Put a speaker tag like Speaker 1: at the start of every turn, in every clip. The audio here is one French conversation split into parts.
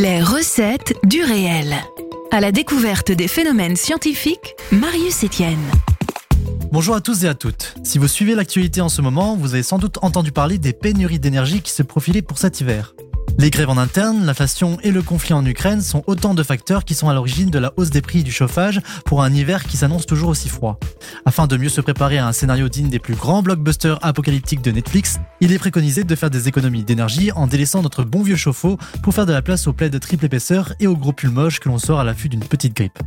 Speaker 1: Les recettes du réel. À la découverte des phénomènes scientifiques, Marius Etienne.
Speaker 2: Bonjour à tous et à toutes. Si vous suivez l'actualité en ce moment, vous avez sans doute entendu parler des pénuries d'énergie qui se profilaient pour cet hiver. Les grèves en interne, l'inflation et le conflit en Ukraine sont autant de facteurs qui sont à l'origine de la hausse des prix du chauffage pour un hiver qui s'annonce toujours aussi froid. Afin de mieux se préparer à un scénario digne des plus grands blockbusters apocalyptiques de Netflix, il est préconisé de faire des économies d'énergie en délaissant notre bon vieux chauffe-eau pour faire de la place aux plaids de triple épaisseur et aux gros pulls moches que l'on sort à l'affût d'une petite grippe.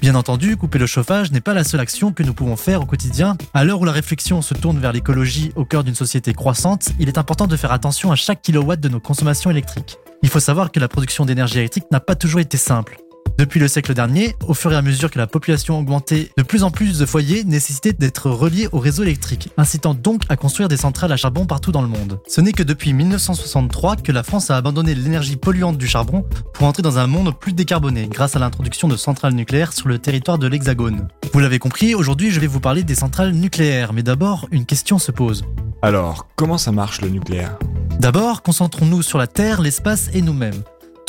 Speaker 2: Bien entendu, couper le chauffage n'est pas la seule action que nous pouvons faire au quotidien. À l'heure où la réflexion se tourne vers l'écologie au cœur d'une société croissante, il est important de faire attention à chaque kilowatt de nos consommations électriques. Il faut savoir que la production d'énergie électrique n'a pas toujours été simple. Depuis le siècle dernier, au fur et à mesure que la population augmentait, de plus en plus de foyers nécessitaient d'être reliés au réseau électrique, incitant donc à construire des centrales à charbon partout dans le monde. Ce n'est que depuis 1963 que la France a abandonné l'énergie polluante du charbon pour entrer dans un monde plus décarboné grâce à l'introduction de centrales nucléaires sur le territoire de l'Hexagone. Vous l'avez compris, aujourd'hui je vais vous parler des centrales nucléaires, mais d'abord une question se pose.
Speaker 3: Alors, comment ça marche le nucléaire?
Speaker 2: D'abord, concentrons-nous sur la Terre, l'espace et nous-mêmes.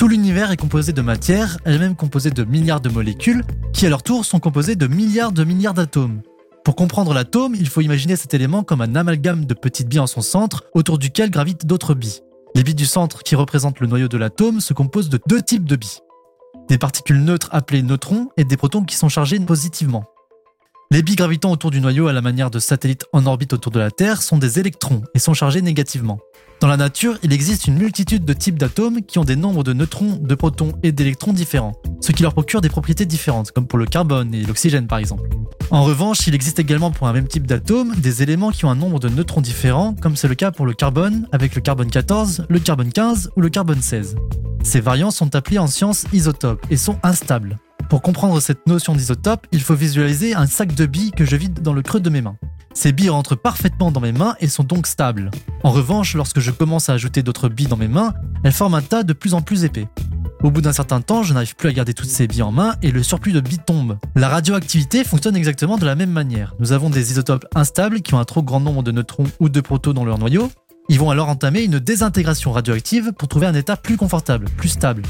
Speaker 2: Tout l'univers est composé de matière, elle-même composée de milliards de molécules, qui à leur tour sont composées de milliards de milliards d'atomes. Pour comprendre l'atome, il faut imaginer cet élément comme un amalgame de petites billes en son centre, autour duquel gravitent d'autres billes. Les billes du centre, qui représentent le noyau de l'atome, se composent de deux types de billes. Des particules neutres appelées neutrons et des protons qui sont chargés positivement. Les billes gravitant autour du noyau à la manière de satellites en orbite autour de la Terre sont des électrons et sont chargés négativement. Dans la nature, il existe une multitude de types d'atomes qui ont des nombres de neutrons, de protons et d'électrons différents, ce qui leur procure des propriétés différentes, comme pour le carbone et l'oxygène par exemple. En revanche, il existe également pour un même type d'atome des éléments qui ont un nombre de neutrons différents, comme c'est le cas pour le carbone, avec le carbone 14, le carbone 15 ou le carbone 16. Ces variants sont appelés en science isotopes et sont instables. Pour comprendre cette notion d'isotope, il faut visualiser un sac de billes que je vide dans le creux de mes mains. Ces billes rentrent parfaitement dans mes mains et sont donc stables. En revanche, lorsque je commence à ajouter d'autres billes dans mes mains, elles forment un tas de plus en plus épais. Au bout d'un certain temps, je n'arrive plus à garder toutes ces billes en main et le surplus de billes tombe. La radioactivité fonctionne exactement de la même manière. Nous avons des isotopes instables qui ont un trop grand nombre de neutrons ou de protons dans leur noyau. Ils vont alors entamer une désintégration radioactive pour trouver un état plus confortable, plus stable.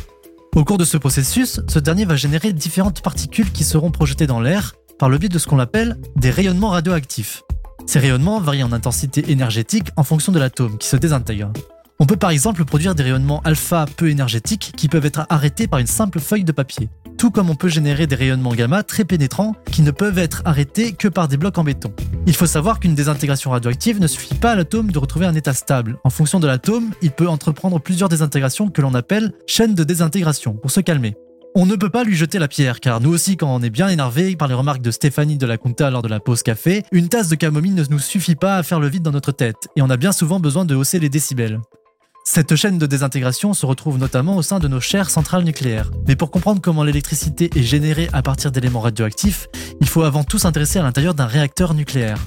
Speaker 2: Au cours de ce processus, ce dernier va générer différentes particules qui seront projetées dans l'air par le biais de ce qu'on appelle des rayonnements radioactifs. Ces rayonnements varient en intensité énergétique en fonction de l'atome qui se désintègre. On peut par exemple produire des rayonnements alpha peu énergétiques qui peuvent être arrêtés par une simple feuille de papier, tout comme on peut générer des rayonnements gamma très pénétrants qui ne peuvent être arrêtés que par des blocs en béton. Il faut savoir qu'une désintégration radioactive ne suffit pas à l'atome de retrouver un état stable. En fonction de l'atome, il peut entreprendre plusieurs désintégrations que l'on appelle chaînes de désintégration pour se calmer. On ne peut pas lui jeter la pierre, car nous aussi, quand on est bien énervé par les remarques de Stéphanie de la Conta lors de la pause café, une tasse de camomille ne nous suffit pas à faire le vide dans notre tête, et on a bien souvent besoin de hausser les décibels. Cette chaîne de désintégration se retrouve notamment au sein de nos chères centrales nucléaires. Mais pour comprendre comment l'électricité est générée à partir d'éléments radioactifs, il faut avant tout s'intéresser à l'intérieur d'un réacteur nucléaire.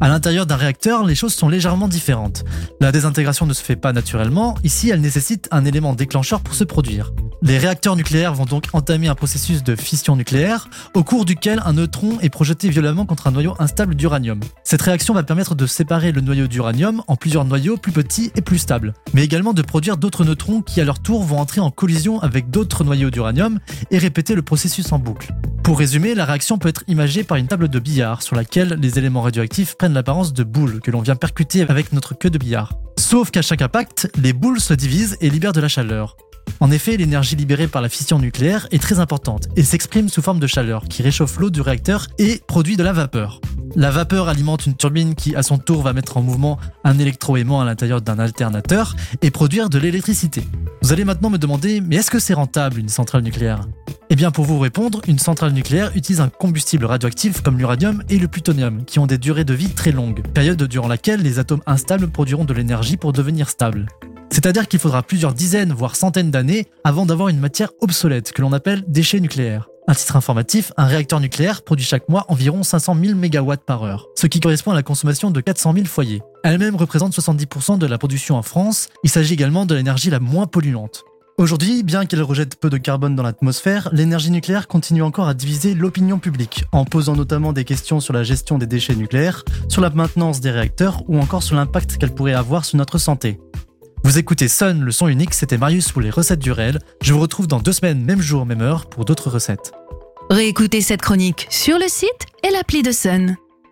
Speaker 2: À l'intérieur d'un réacteur, les choses sont légèrement différentes. La désintégration ne se fait pas naturellement, ici elle nécessite un élément déclencheur pour se produire. Les réacteurs nucléaires vont donc entamer un processus de fission nucléaire, au cours duquel un neutron est projeté violemment contre un noyau instable d'uranium. Cette réaction va permettre de séparer le noyau d'uranium en plusieurs noyaux plus petits et plus stables, mais également de produire d'autres neutrons qui à leur tour vont entrer en collision avec d'autres noyaux d'uranium et répéter le processus en boucle. Pour résumer, la réaction peut être imagée par une table de billard sur laquelle les éléments radioactifs prennent l'apparence de boules que l'on vient percuter avec notre queue de billard. Sauf qu'à chaque impact, les boules se divisent et libèrent de la chaleur. En effet, l'énergie libérée par la fission nucléaire est très importante et s'exprime sous forme de chaleur qui réchauffe l'eau du réacteur et produit de la vapeur. La vapeur alimente une turbine qui, à son tour, va mettre en mouvement un électroaimant à l'intérieur d'un alternateur et produire de l'électricité. Vous allez maintenant me demander, mais est-ce que c'est rentable une centrale nucléaire? Eh bien, pour vous répondre, une centrale nucléaire utilise un combustible radioactif comme l'uranium et le plutonium, qui ont des durées de vie très longues, période durant laquelle les atomes instables produiront de l'énergie pour devenir stables. C'est-à-dire qu'il faudra plusieurs dizaines, voire centaines d'années avant d'avoir une matière obsolète que l'on appelle déchets nucléaires. Un titre informatif, un réacteur nucléaire produit chaque mois environ 500 000 MW par heure, ce qui correspond à la consommation de 400 000 foyers. Elle-même représente 70% de la production en France, il s'agit également de l'énergie la moins polluante. Aujourd'hui, bien qu'elle rejette peu de carbone dans l'atmosphère, l'énergie nucléaire continue encore à diviser l'opinion publique, en posant notamment des questions sur la gestion des déchets nucléaires, sur la maintenance des réacteurs ou encore sur l'impact qu'elle pourrait avoir sur notre santé. Vous écoutez Sun, le son unique, c'était Marius pour les recettes du réel. Je vous retrouve dans deux semaines, même jour, même heure, pour d'autres recettes.
Speaker 1: Réécoutez cette chronique sur le site et l'appli de Sun.